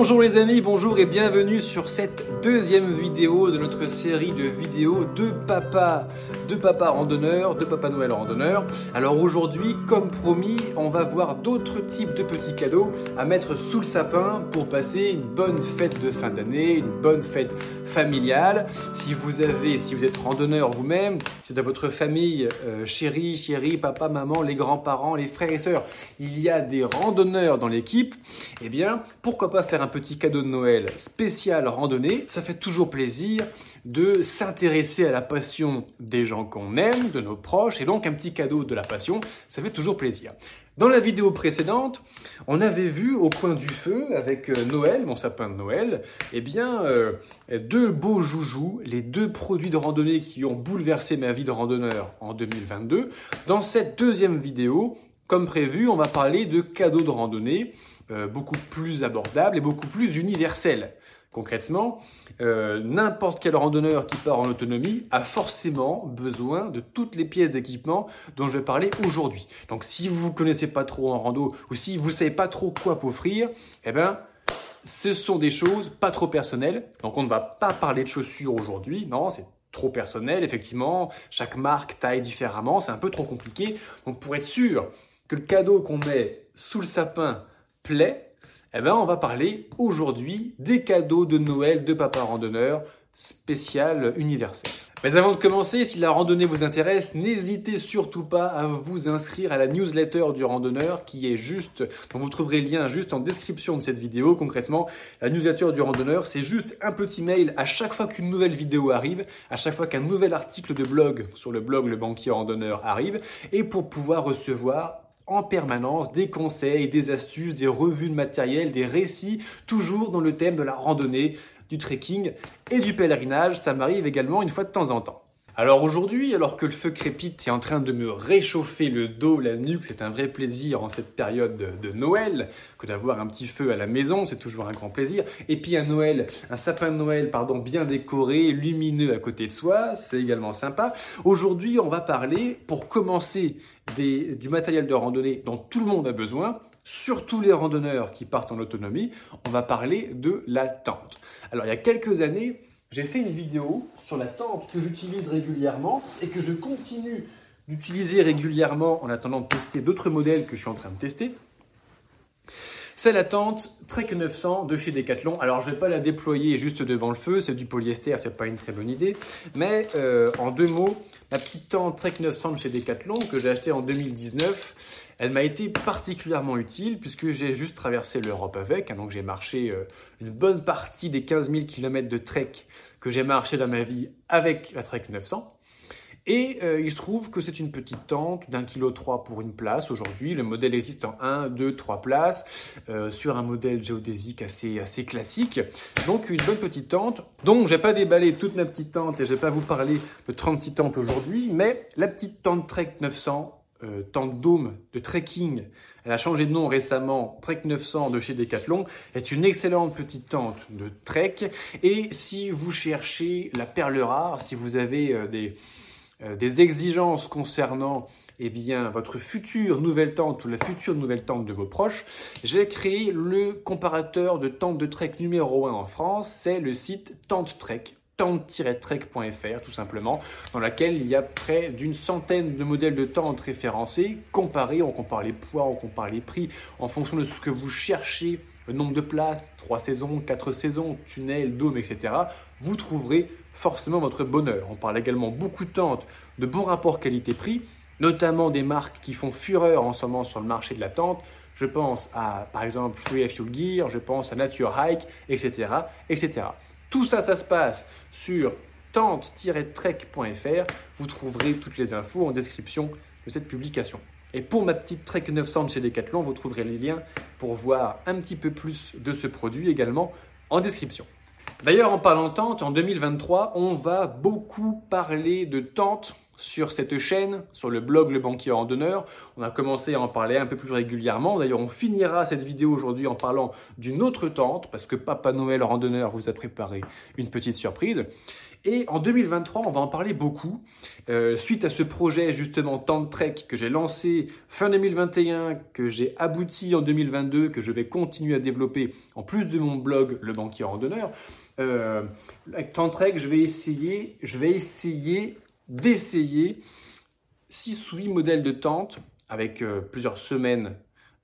Bonjour les amis, bonjour et bienvenue sur cette deuxième vidéo de notre série de vidéos de papa, de papa randonneur, de papa Noël randonneur. Alors aujourd'hui, comme promis, on va voir d'autres types de petits cadeaux à mettre sous le sapin pour passer une bonne fête de fin d'année, une bonne fête familiale. Si vous avez, si vous êtes randonneur vous-même, c'est dans votre famille, euh, chérie, chérie, papa, maman, les grands-parents, les frères et sœurs, il y a des randonneurs dans l'équipe, eh bien, pourquoi pas faire un petit cadeau de Noël spécial randonnée Ça fait toujours plaisir de s'intéresser à la passion des gens qu'on aime, de nos proches, et donc un petit cadeau de la passion, ça fait toujours plaisir. Dans la vidéo précédente, on avait vu au coin du feu, avec euh, Noël, mon sapin de Noël, eh bien, euh, deux beaux joujoux, les deux produits de randonnée qui ont bouleversé ma vie de randonneur en 2022. Dans cette deuxième vidéo, comme prévu, on va parler de cadeaux de randonnée, euh, beaucoup plus abordables et beaucoup plus universels. Concrètement, euh, n'importe quel randonneur qui part en autonomie a forcément besoin de toutes les pièces d'équipement dont je vais parler aujourd'hui. Donc si vous ne connaissez pas trop en rando ou si vous ne savez pas trop quoi offrir, eh ben, ce sont des choses pas trop personnelles. Donc on ne va pas parler de chaussures aujourd'hui, non, c'est trop personnel, effectivement. Chaque marque taille différemment, c'est un peu trop compliqué. Donc pour être sûr que le cadeau qu'on met sous le sapin plaît, eh bien, on va parler aujourd'hui des cadeaux de Noël de Papa Randonneur spécial universel. Mais avant de commencer, si la randonnée vous intéresse, n'hésitez surtout pas à vous inscrire à la newsletter du randonneur qui est juste, dont vous trouverez le lien juste en description de cette vidéo. Concrètement, la newsletter du randonneur, c'est juste un petit mail à chaque fois qu'une nouvelle vidéo arrive, à chaque fois qu'un nouvel article de blog sur le blog Le Banquier Randonneur arrive, et pour pouvoir recevoir en permanence des conseils, des astuces, des revues de matériel, des récits, toujours dans le thème de la randonnée, du trekking et du pèlerinage. Ça m'arrive également une fois de temps en temps. Alors aujourd'hui, alors que le feu crépite est en train de me réchauffer le dos, la nuque, c'est un vrai plaisir en cette période de, Noël que d'avoir un petit feu à la maison, c'est toujours un grand plaisir. Et puis un Noël, un sapin de Noël, pardon, bien décoré, lumineux à côté de soi, c'est également sympa. Aujourd'hui, on va parler, pour commencer, du matériel de randonnée dont tout le monde a besoin, surtout les randonneurs qui partent en autonomie, on va parler de la tente. Alors il y a quelques années, j'ai fait une vidéo sur la tente que j'utilise régulièrement et que je continue d'utiliser régulièrement en attendant de tester d'autres modèles que je suis en train de tester. C'est la tente Trek 900 de chez Decathlon. Alors je ne vais pas la déployer juste devant le feu, c'est du polyester, c'est pas une très bonne idée. Mais euh, en deux mots, la petite tente Trek 900 de chez Decathlon que j'ai acheté en 2019, elle m'a été particulièrement utile puisque j'ai juste traversé l'Europe avec. Hein, donc j'ai marché euh, une bonne partie des 15 000 km de trek que j'ai marché dans ma vie avec la Trek 900. Et euh, il se trouve que c'est une petite tente d'un kilo 3 pour une place aujourd'hui. Le modèle existe en 1, 2, 3 places euh, sur un modèle géodésique assez, assez classique. Donc une bonne petite tente. Donc je vais pas déballer toute ma petite tente et je vais pas vous parler de 36 tentes aujourd'hui, mais la petite tente Trek 900 euh, tente dôme de trekking, elle a changé de nom récemment, Trek 900 de chez Decathlon, est une excellente petite tente de trek. Et si vous cherchez la perle rare, si vous avez des, des exigences concernant eh bien, votre future nouvelle tente ou la future nouvelle tente de vos proches, j'ai créé le comparateur de tente de trek numéro 1 en France, c'est le site Tente Trek tente-trek.fr tout simplement, dans laquelle il y a près d'une centaine de modèles de tentes référencés, comparés, on compare les poids, on compare les prix en fonction de ce que vous cherchez, le nombre de places, 3 saisons, 4 saisons, tunnels, dômes, etc. Vous trouverez forcément votre bonheur. On parle également beaucoup de tentes de bon rapport qualité-prix, notamment des marques qui font fureur en ce moment sur le marché de la tente. Je pense à, par exemple, Free Fuel Gear, je pense à Nature Hike, etc., etc. Tout ça, ça se passe sur tente-trek.fr. Vous trouverez toutes les infos en description de cette publication. Et pour ma petite Trek 900 chez Decathlon, vous trouverez les liens pour voir un petit peu plus de ce produit également en description. D'ailleurs, en parlant tente, en 2023, on va beaucoup parler de tente sur cette chaîne, sur le blog Le Banquier Randonneur. On a commencé à en parler un peu plus régulièrement. D'ailleurs, on finira cette vidéo aujourd'hui en parlant d'une autre tente, parce que Papa Noël Randonneur vous a préparé une petite surprise. Et en 2023, on va en parler beaucoup. Euh, suite à ce projet justement Tente Trek que j'ai lancé fin 2021, que j'ai abouti en 2022, que je vais continuer à développer en plus de mon blog Le Banquier Randonneur. Euh, avec Tente Trek, je vais essayer, je vais essayer d'essayer 6 ou 8 modèles de tentes avec euh, plusieurs semaines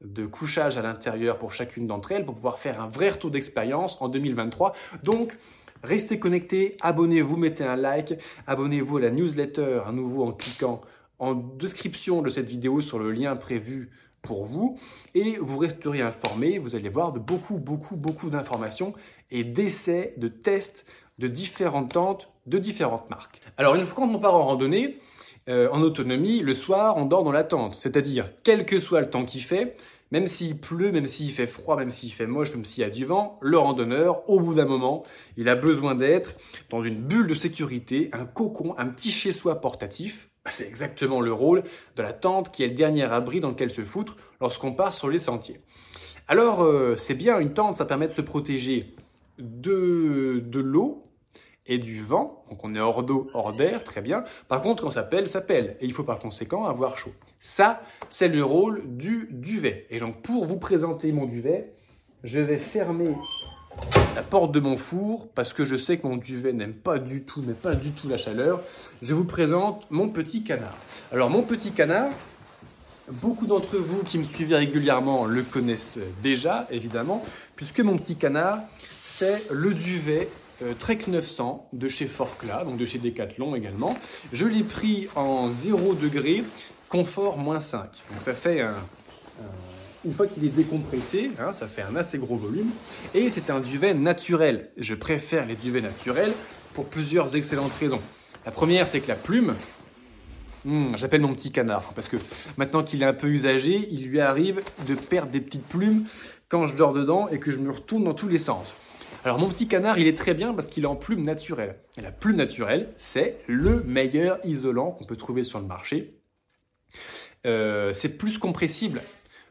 de couchage à l'intérieur pour chacune d'entre elles pour pouvoir faire un vrai retour d'expérience en 2023. Donc, Restez connectés, abonnez-vous, mettez un like, abonnez-vous à la newsletter à nouveau en cliquant en description de cette vidéo sur le lien prévu pour vous et vous resterez informé, vous allez voir de beaucoup, beaucoup, beaucoup d'informations et d'essais, de tests de différentes tentes, de différentes marques. Alors une fois qu'on part en randonnée, euh, en autonomie, le soir, on dort dans la tente. C'est-à-dire, quel que soit le temps qu'il fait, même s'il pleut, même s'il fait froid, même s'il fait moche, même s'il y a du vent, le randonneur, au bout d'un moment, il a besoin d'être dans une bulle de sécurité, un cocon, un petit chez-soi portatif. Bah, c'est exactement le rôle de la tente qui est le dernier abri dans lequel se foutre lorsqu'on part sur les sentiers. Alors, euh, c'est bien, une tente, ça permet de se protéger de, de l'eau, et du vent, donc on est hors d'eau, hors d'air, très bien. Par contre, quand ça pèle, ça pèle, et il faut par conséquent avoir chaud. Ça, c'est le rôle du duvet. Et donc, pour vous présenter mon duvet, je vais fermer la porte de mon four parce que je sais que mon duvet n'aime pas du tout, mais pas du tout la chaleur. Je vous présente mon petit canard. Alors, mon petit canard, beaucoup d'entre vous qui me suivent régulièrement le connaissent déjà, évidemment, puisque mon petit canard, c'est le duvet euh, Trek 900 de chez Forclaz, donc de chez Decathlon également. Je l'ai pris en 0 degré, confort moins 5. Donc ça fait un, une fois qu'il est décompressé, hein, ça fait un assez gros volume. Et c'est un duvet naturel. Je préfère les duvets naturels pour plusieurs excellentes raisons. La première, c'est que la plume, hmm, j'appelle mon petit canard, parce que maintenant qu'il est un peu usagé, il lui arrive de perdre des petites plumes quand je dors dedans et que je me retourne dans tous les sens. Alors mon petit canard, il est très bien parce qu'il est en plume naturelle. Et la plume naturelle, c'est le meilleur isolant qu'on peut trouver sur le marché. Euh, c'est plus compressible.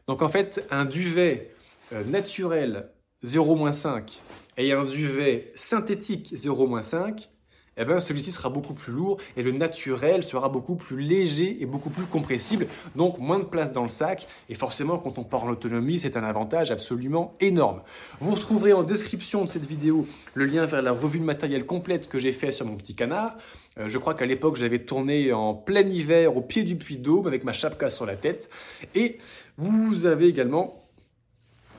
Donc en fait, un duvet euh, naturel 0-5 et un duvet synthétique 0-5, eh ben, celui-ci sera beaucoup plus lourd et le naturel sera beaucoup plus léger et beaucoup plus compressible, donc moins de place dans le sac. Et forcément, quand on part en autonomie, c'est un avantage absolument énorme. Vous retrouverez en description de cette vidéo le lien vers la revue de matériel complète que j'ai fait sur mon petit canard. Euh, je crois qu'à l'époque, j'avais tourné en plein hiver au pied du puits d'Aube avec ma chapka sur la tête. Et vous avez également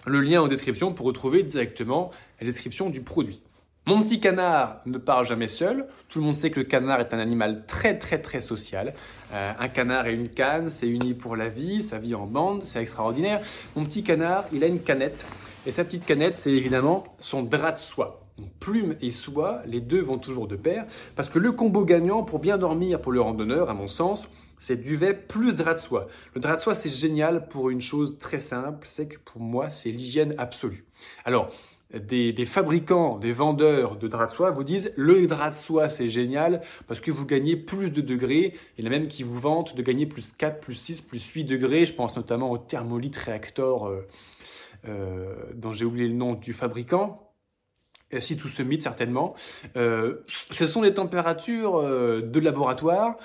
le lien en description pour retrouver directement la description du produit. Mon petit canard ne part jamais seul. Tout le monde sait que le canard est un animal très très très social. Euh, un canard et une canne, c'est uni pour la vie, ça vit en bande, c'est extraordinaire. Mon petit canard, il a une canette. Et sa petite canette, c'est évidemment son drap de soie. plume et soie, les deux vont toujours de pair. Parce que le combo gagnant pour bien dormir pour le randonneur, à mon sens, c'est duvet plus drap de soie. Le drap de soie, c'est génial pour une chose très simple, c'est que pour moi, c'est l'hygiène absolue. Alors, des, fabricants, des vendeurs de draps de soie vous disent le drap de soie c'est génial parce que vous gagnez plus de degrés. Il y en a même qui vous vantent de gagner plus 4, plus 6, plus 8 degrés. Je pense notamment au Thermolite Reactor euh, euh, dont j'ai oublié le nom du fabricant. Si tout se mythe certainement. Euh, ce sont les températures de laboratoire.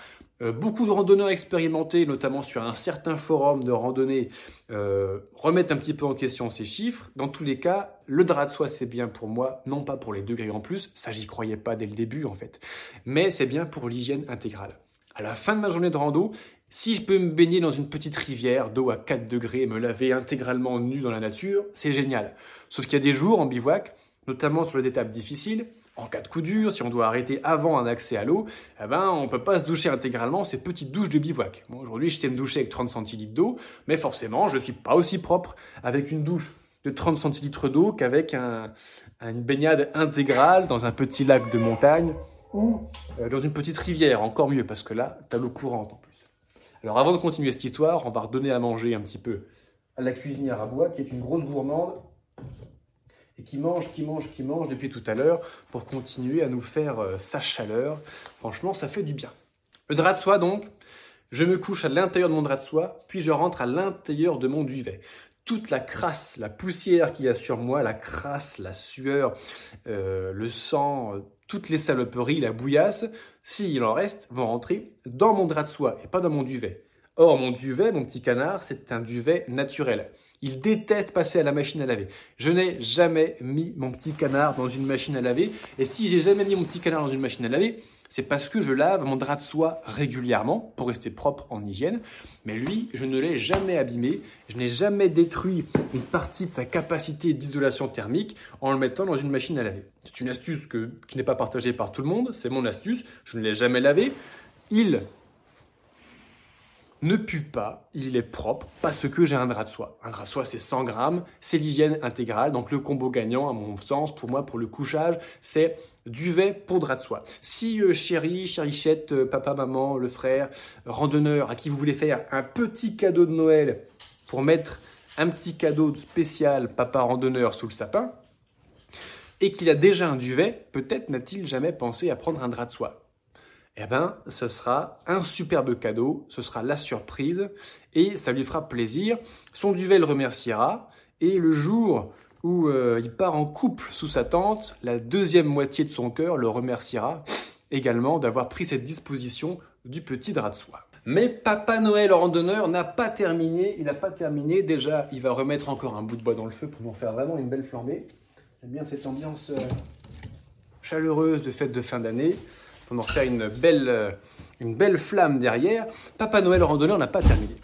Euh, beaucoup de randonneurs expérimentés, notamment sur un certain forum de randonnée, euh, remettent un petit peu en question ces chiffres. Dans tous les cas, le drap de soie, c'est bien pour moi, non pas pour les degrés en plus, ça j'y croyais pas dès le début en fait, mais c'est bien pour l'hygiène intégrale. À la fin de ma journée de rando, si je peux me baigner dans une petite rivière d'eau à 4 degrés et me laver intégralement nu dans la nature, c'est génial. Sauf qu'il y a des jours en bivouac, notamment sur les étapes difficiles, en cas de coup dur, si on doit arrêter avant un accès à l'eau, eh ben, on ne peut pas se doucher intégralement ces petites douches de bivouac. Aujourd'hui, je sais me doucher avec 30 centilitres d'eau, mais forcément, je ne suis pas aussi propre avec une douche de 30 centilitres d'eau qu'avec une baignade intégrale dans un petit lac de montagne ou euh, dans une petite rivière, encore mieux, parce que là, tu as l'eau courante en plus. Alors avant de continuer cette histoire, on va redonner à manger un petit peu à la cuisinière à bois, qui est une grosse gourmande et qui mange, qui mange, qui mange depuis tout à l'heure pour continuer à nous faire euh, sa chaleur. Franchement, ça fait du bien. Le drap de soie donc, je me couche à l'intérieur de mon drap de soie, puis je rentre à l'intérieur de mon duvet. Toute la crasse, la poussière qu'il y a sur moi, la crasse, la sueur, euh, le sang, euh, toutes les saloperies, la bouillasse, s'il en reste, vont rentrer dans mon drap de soie et pas dans mon duvet. Or, mon duvet, mon petit canard, c'est un duvet naturel. Il déteste passer à la machine à laver. Je n'ai jamais mis mon petit canard dans une machine à laver. Et si j'ai jamais mis mon petit canard dans une machine à laver, c'est parce que je lave mon drap de soie régulièrement pour rester propre en hygiène. Mais lui, je ne l'ai jamais abîmé, je n'ai jamais détruit une partie de sa capacité d'isolation thermique en le mettant dans une machine à laver. C'est une astuce qui n'est pas partagée par tout le monde, c'est mon astuce, je ne l'ai jamais lavé. Il ne pue pas, il est propre parce que j'ai un drap de soie. Un drap de soie, c'est 100 grammes, c'est l'hygiène intégrale. Donc le combo gagnant, à mon sens, pour moi, pour le couchage, c'est duvet pour drap de soie. Si euh, chérie, chérichette, euh, papa, maman, le frère, randonneur, à qui vous voulez faire un petit cadeau de Noël pour mettre un petit cadeau spécial papa randonneur sous le sapin, et qu'il a déjà un duvet, peut-être n'a-t-il jamais pensé à prendre un drap de soie eh bien, ce sera un superbe cadeau, ce sera la surprise, et ça lui fera plaisir. Son duvet le remerciera, et le jour où euh, il part en couple sous sa tente, la deuxième moitié de son cœur le remerciera également d'avoir pris cette disposition du petit drap de soie. Mais Papa Noël randonneur n'a pas terminé, il n'a pas terminé. Déjà, il va remettre encore un bout de bois dans le feu pour nous faire vraiment une belle flambée. J'aime bien cette ambiance euh, chaleureuse de fête de fin d'année on en faire une belle, euh, une belle flamme derrière. Papa Noël randonneur n'a pas terminé.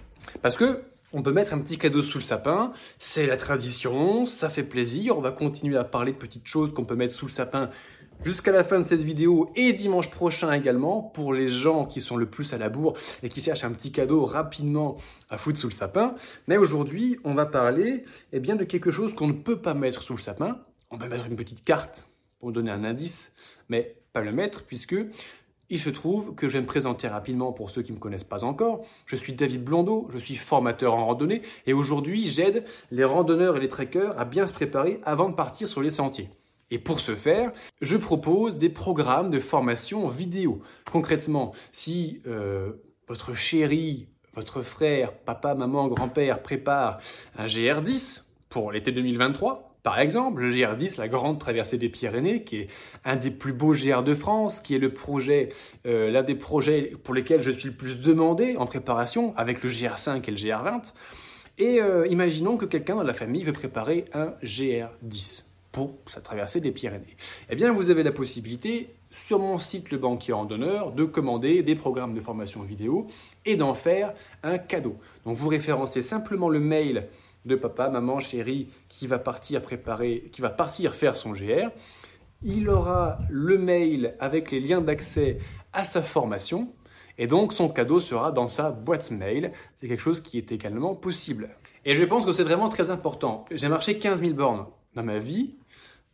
Parce que on peut mettre un petit cadeau sous le sapin, c'est la tradition, ça fait plaisir. On va continuer à parler de petites choses qu'on peut mettre sous le sapin jusqu'à la fin de cette vidéo et dimanche prochain également pour les gens qui sont le plus à la bourre et qui cherchent un petit cadeau rapidement à foutre sous le sapin. Mais aujourd'hui, on va parler eh bien, de quelque chose qu'on ne peut pas mettre sous le sapin. On peut mettre une petite carte pour donner un indice, mais pas le mettre puisque il se trouve que je vais me présenter rapidement pour ceux qui ne me connaissent pas encore. Je suis David Blondeau, je suis formateur en randonnée et aujourd'hui j'aide les randonneurs et les trekkers à bien se préparer avant de partir sur les sentiers. Et pour ce faire, je propose des programmes de formation vidéo. Concrètement, si euh, votre chéri, votre frère, papa, maman, grand-père prépare un GR10 pour l'été 2023, par exemple, le GR10, la grande traversée des Pyrénées, qui est un des plus beaux GR de France, qui est le projet, euh, l'un des projets pour lesquels je suis le plus demandé en préparation, avec le GR5 et le GR20. Et euh, imaginons que quelqu'un dans la famille veut préparer un GR10 pour sa traversée des Pyrénées. Eh bien, vous avez la possibilité, sur mon site Le Banquier en Donneur, de commander des programmes de formation vidéo et d'en faire un cadeau. Donc, vous référencez simplement le mail de papa, maman, chérie, qui va partir préparer, qui va partir faire son GR. Il aura le mail avec les liens d'accès à sa formation et donc son cadeau sera dans sa boîte mail. C'est quelque chose qui est également possible. Et je pense que c'est vraiment très important. J'ai marché 15 000 bornes dans ma vie,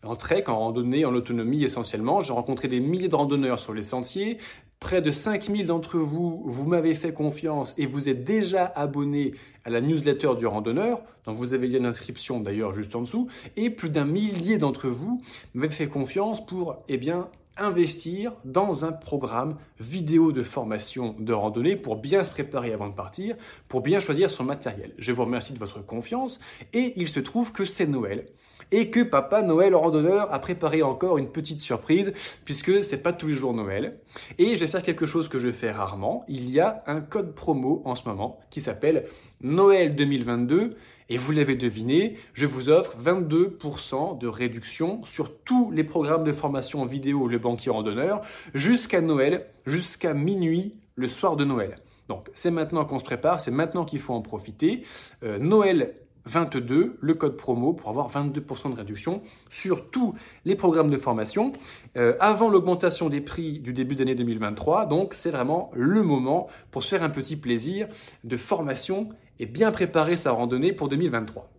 en trek, en randonnée, en autonomie essentiellement. J'ai rencontré des milliers de randonneurs sur les sentiers, Près de 5000 d'entre vous, vous m'avez fait confiance et vous êtes déjà abonné à la newsletter du randonneur, dont vous avez le lien d'ailleurs juste en dessous, et plus d'un millier d'entre vous m'avez fait confiance pour eh bien, investir dans un programme vidéo de formation de randonnée pour bien se préparer avant de partir, pour bien choisir son matériel. Je vous remercie de votre confiance et il se trouve que c'est Noël et que Papa Noël randonneur a préparé encore une petite surprise puisque c'est pas tous les jours Noël. Et je vais faire quelque chose que je fais rarement. Il y a un code promo en ce moment qui s'appelle Noël 2022 et vous l'avez deviné, je vous offre 22% de réduction sur tous les programmes de formation vidéo Le Banquier Randonneur jusqu'à Noël, jusqu'à minuit le soir de Noël. Donc c'est maintenant qu'on se prépare, c'est maintenant qu'il faut en profiter. Euh, Noël 22, le code promo pour avoir 22% de réduction sur tous les programmes de formation euh, avant l'augmentation des prix du début d'année 2023. Donc c'est vraiment le moment pour se faire un petit plaisir de formation et bien préparer sa randonnée pour 2023.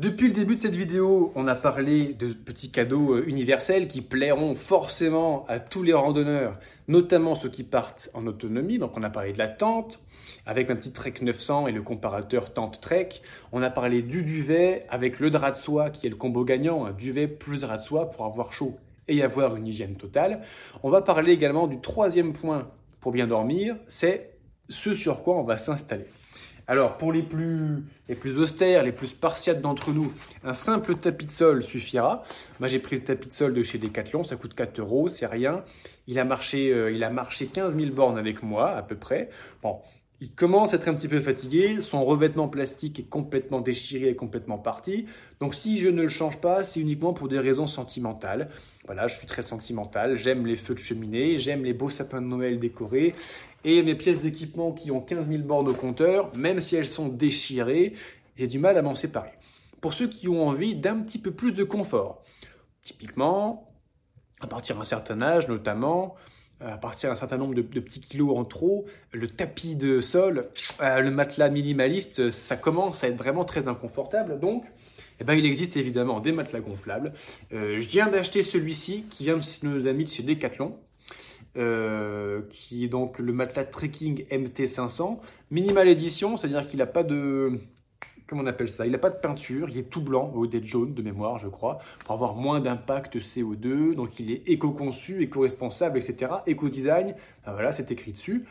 Depuis le début de cette vidéo, on a parlé de petits cadeaux euh, universels qui plairont forcément à tous les randonneurs, notamment ceux qui partent en autonomie. Donc on a parlé de la tente avec un petit Trek 900 et le comparateur tente Trek. On a parlé du duvet avec le drap de soie qui est le combo gagnant, duvet plus drap de soie pour avoir chaud et avoir une hygiène totale. On va parler également du troisième point pour bien dormir, c'est ce sur quoi on va s'installer. Alors, pour les plus, les plus austères, les plus spartiates d'entre nous, un simple tapis de sol suffira. Moi, j'ai pris le tapis de sol de chez Decathlon, ça coûte 4 euros, c'est rien. Il a, marché, euh, il a marché 15 000 bornes avec moi, à peu près. Bon, il commence à être un petit peu fatigué, son revêtement plastique est complètement déchiré et complètement parti. Donc si je ne le change pas, c'est uniquement pour des raisons sentimentales. Voilà, je suis très sentimental, j'aime les feux de cheminée, j'aime les beaux sapins de Noël décorés et mes pièces d'équipement qui ont 15 000 bornes au compteur, même si elles sont déchirées, j'ai du mal à m'en séparer. Pour ceux qui ont envie d'un petit peu plus de confort, typiquement, à partir d'un certain âge notamment, à partir d'un certain nombre de, petits kilos en trop, le tapis de sol, euh, le matelas minimaliste, ça commence à être vraiment très inconfortable. Donc, eh ben, il existe évidemment des matelas gonflables. Euh, je viens d'acheter celui-ci qui vient de nos amis de chez Decathlon. Euh, qui est donc le matelas trekking MT500, minimal édition, c'est-à-dire qu'il n'a pas de, comment on appelle ça? Il n'a pas de peinture, il est tout blanc au lieu jaune de mémoire, je crois, pour avoir moins d'impact CO2. Donc il est éco-conçu, éco-responsable, etc. Éco-design, ben voilà, c'est écrit dessus.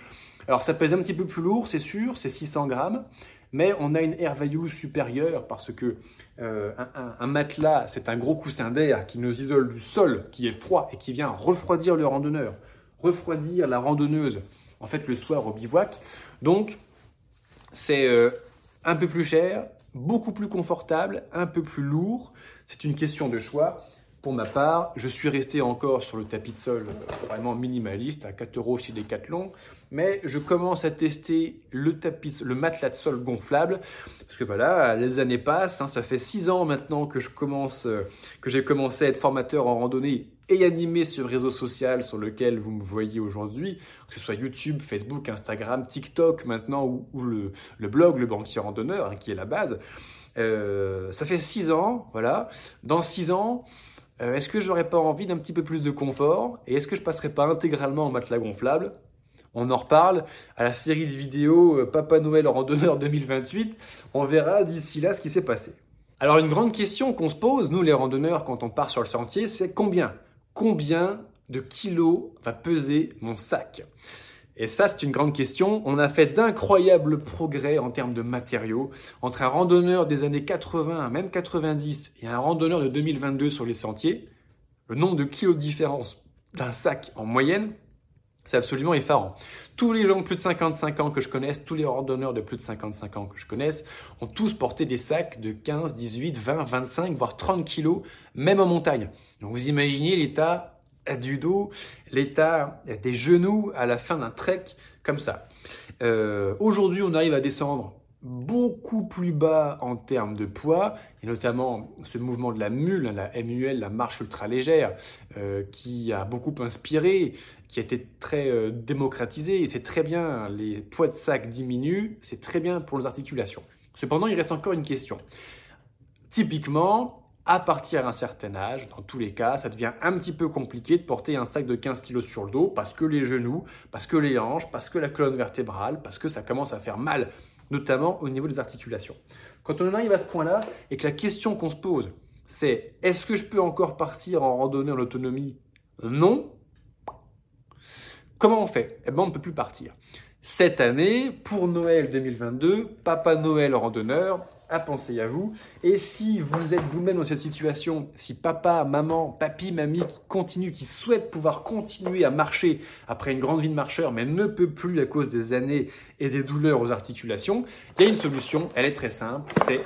Alors ça pèse un petit peu plus lourd, c'est sûr, c'est 600 grammes, mais on a une air supérieure parce que euh, un, matelas, c'est un gros coussin d'air qui nous isole du sol, qui est froid et qui vient refroidir le randonneur, refroidir la randonneuse, en fait le soir au bivouac. Donc c'est euh, un peu plus cher, beaucoup plus confortable, un peu plus lourd. C'est une question de choix. Pour ma part, je suis resté encore sur le tapis de sol euh, vraiment minimaliste à 4 euros chez Decathlon, mais je commence à tester le tapis, le matelas de sol gonflable, parce que voilà, les années passent. Hein. ça fait 6 ans maintenant que je commence, euh, que j'ai commencé à être formateur en randonnée et animé le réseau social sur lequel vous me voyez aujourd'hui, que ce soit YouTube, Facebook, Instagram, TikTok maintenant ou, le, blog Le Banquier Randonneur, hein, qui est la base. Euh, ça fait six ans, voilà. Dans six ans, euh, est-ce que j'aurais pas envie d'un petit peu plus de confort Et est-ce que je passerai pas intégralement en matelas gonflable? On en reparle à la série de vidéos euh, Papa Noël randonneur 2028. On verra d'ici là ce qui s'est passé. Alors une grande question qu'on se pose, nous les randonneurs, quand on part sur le sentier, c'est combien? Combien de kilos va peser mon sac? Et ça, c'est une grande question. On a fait d'incroyables progrès en termes de matériaux entre un randonneur des années 80, même 90, et un randonneur de 2022 sur les sentiers. Le nombre de kilos de différence d'un sac en moyenne, c'est absolument effarant. Tous les gens de plus de 55 ans que je connaisse, tous les randonneurs de plus de 55 ans que je connaisse, ont tous porté des sacs de 15, 18, 20, 25, voire 30 kilos, même en montagne. Donc vous imaginez l'état du dos, l'état des genoux à la fin d'un trek comme ça. Euh, aujourd'hui, on arrive à descendre beaucoup plus bas en termes de poids, et notamment ce mouvement de la mule, la MUL, la marche ultra légère, euh, qui a beaucoup inspiré, qui a été très euh, démocratisé, et c'est très bien, les poids de sac diminuent, c'est très bien pour les articulations. Cependant, il reste encore une question. Typiquement, à partir d'un certain âge, dans tous les cas, ça devient un petit peu compliqué de porter un sac de 15 kg sur le dos parce que les genoux, parce que les hanches, parce que la colonne vertébrale, parce que ça commence à faire mal notamment au niveau des articulations. Quand on arrive à ce point-là et que la question qu'on se pose, c'est est-ce que je peux encore partir en randonnée en autonomie? Non. Comment on fait? Eh bien, on ne peut plus partir. Cette année, pour Noël 2022, Papa Noël randonneur à penser à vous. Et si vous êtes vous-même dans cette situation, si papa, maman, papy, mamie qui continue, qui souhaite pouvoir continuer à marcher après une grande vie de marcheur, mais ne peut plus à cause des années et des douleurs aux articulations, il y a une solution, elle est très simple, c'est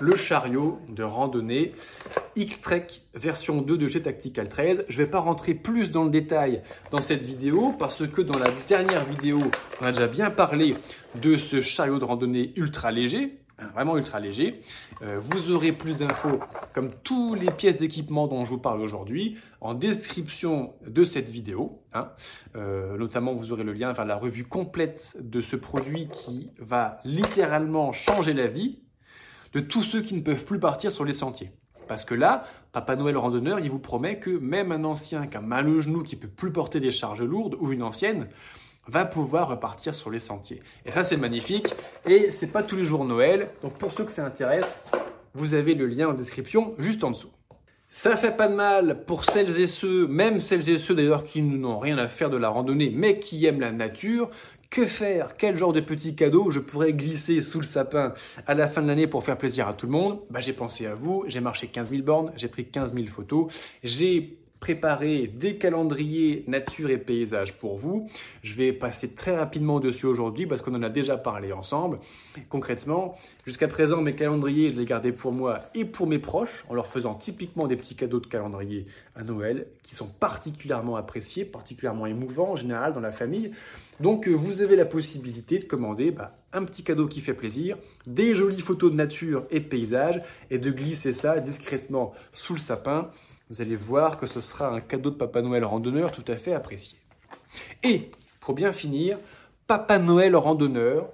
le chariot de randonnée X-Trek version 2 de G Tactical 13. Je ne vais pas rentrer plus dans le détail dans cette vidéo parce que dans la dernière vidéo, on a déjà bien parlé de ce chariot de randonnée ultra léger, vraiment ultra léger. Euh, vous aurez plus d'infos, comme tous les pièces d'équipement dont je vous parle aujourd'hui, en description de cette vidéo. Hein. Euh, notamment, vous aurez le lien vers la revue complète de ce produit qui va littéralement changer la vie de tous ceux qui ne peuvent plus partir sur les sentiers. Parce que là, Papa Noël randonneur, il vous promet que même un ancien qui a mal au genou, qui peut plus porter des charges lourdes, ou une ancienne, va pouvoir repartir sur les sentiers. Et ça, c'est magnifique. Et c'est pas tous les jours Noël. Donc, pour ceux que ça intéresse, vous avez le lien en description juste en dessous. Ça fait pas de mal pour celles et ceux, même celles et ceux d'ailleurs qui n'ont rien à faire de la randonnée, mais qui aiment la nature. Que faire? Quel genre de petit cadeau je pourrais glisser sous le sapin à la fin de l'année pour faire plaisir à tout le monde? Bah, J'ai pensé à vous, j'ai marché 15 000 bornes, j'ai pris 15 000 photos, j'ai préparer des calendriers nature et paysage pour vous. Je vais passer très rapidement dessus aujourd'hui parce qu'on en a déjà parlé ensemble. Concrètement, jusqu'à présent, mes calendriers, je les gardais pour moi et pour mes proches en leur faisant typiquement des petits cadeaux de calendrier à Noël qui sont particulièrement appréciés, particulièrement émouvants en général dans la famille. Donc euh, vous avez la possibilité de commander bah, un petit cadeau qui fait plaisir, des jolies photos de nature et paysage et de glisser ça discrètement sous le sapin vous allez voir que ce sera un cadeau de Papa Noël randonneur tout à fait apprécié. Et, pour bien finir, Papa Noël randonneur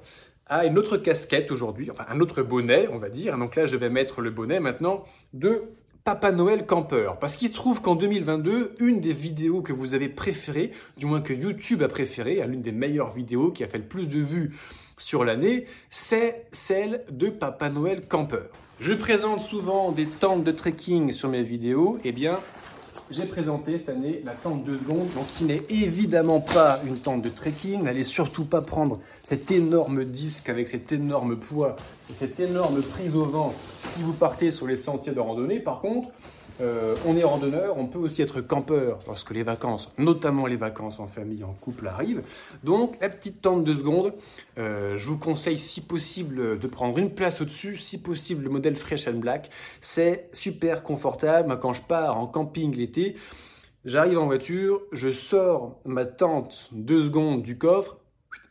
a une autre casquette aujourd'hui, enfin un autre bonnet, on va dire. Donc là, je vais mettre le bonnet maintenant de Papa Noël campeur. Parce qu'il se trouve qu'en 2022, une des vidéos que vous avez préférées, du moins que YouTube a préféré, l'une des meilleures vidéos qui a fait le plus de vues sur l'année, c'est celle de Papa Noël campeur. Je présente souvent des tentes de trekking sur mes vidéos. Eh bien, j'ai présenté cette année la tente de donc qui n'est évidemment pas une tente de trekking. N'allez surtout pas prendre cet énorme disque avec cet énorme poids et cette énorme prise au vent si vous partez sur les sentiers de randonnée. Par contre, euh, on est randonneur, on peut aussi être campeur lorsque les vacances, notamment les vacances en famille, en couple arrivent. Donc la petite tente de seconde, euh, je vous conseille si possible de prendre une place au-dessus, si possible le modèle Fresh and Black. C'est super confortable. Quand je pars en camping l'été, j'arrive en voiture, je sors ma tente deux secondes du coffre,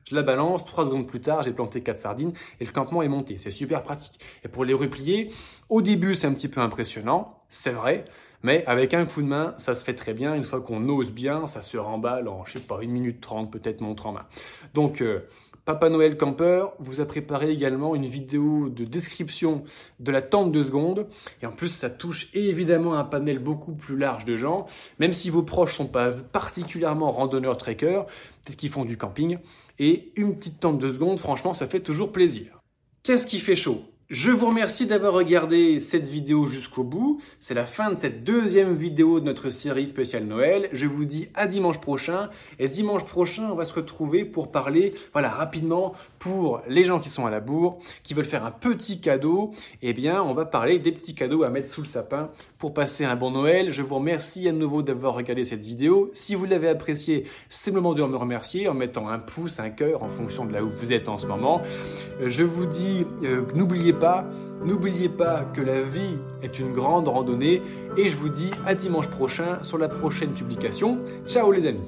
je la balance, trois secondes plus tard, j'ai planté quatre sardines et le campement est monté. C'est super pratique. Et pour les replier, au début, c'est un petit peu impressionnant, c'est vrai, mais avec un coup de main, ça se fait très bien. Une fois qu'on ose bien, ça se remballe en, je sais pas, une minute trente, peut-être montre en main. Donc, euh, Papa Noël Camper vous a préparé également une vidéo de description de la tente de seconde. Et en plus, ça touche évidemment un panel beaucoup plus large de gens. Même si vos proches sont pas particulièrement randonneurs trekkers, peut-être qu'ils font du camping. Et une petite tente de seconde, franchement, ça fait toujours plaisir. Qu'est-ce qui fait chaud? Je vous remercie d'avoir regardé cette vidéo jusqu'au bout. C'est la fin de cette deuxième vidéo de notre série spéciale Noël. Je vous dis à dimanche prochain. Et dimanche prochain, on va se retrouver pour parler, voilà, rapidement, pour les gens qui sont à la bourre, qui veulent faire un petit cadeau. Eh bien, on va parler des petits cadeaux à mettre sous le sapin pour passer un bon Noël. Je vous remercie à nouveau d'avoir regardé cette vidéo. Si vous l'avez appréciée, c'est le moment de me remercier en mettant un pouce, un cœur en fonction de là où vous êtes en ce moment. Euh, je vous dis, euh, n'oubliez n'oubliez pas que la vie est une grande randonnée et je vous dis à dimanche prochain sur la prochaine publication. Ciao les amis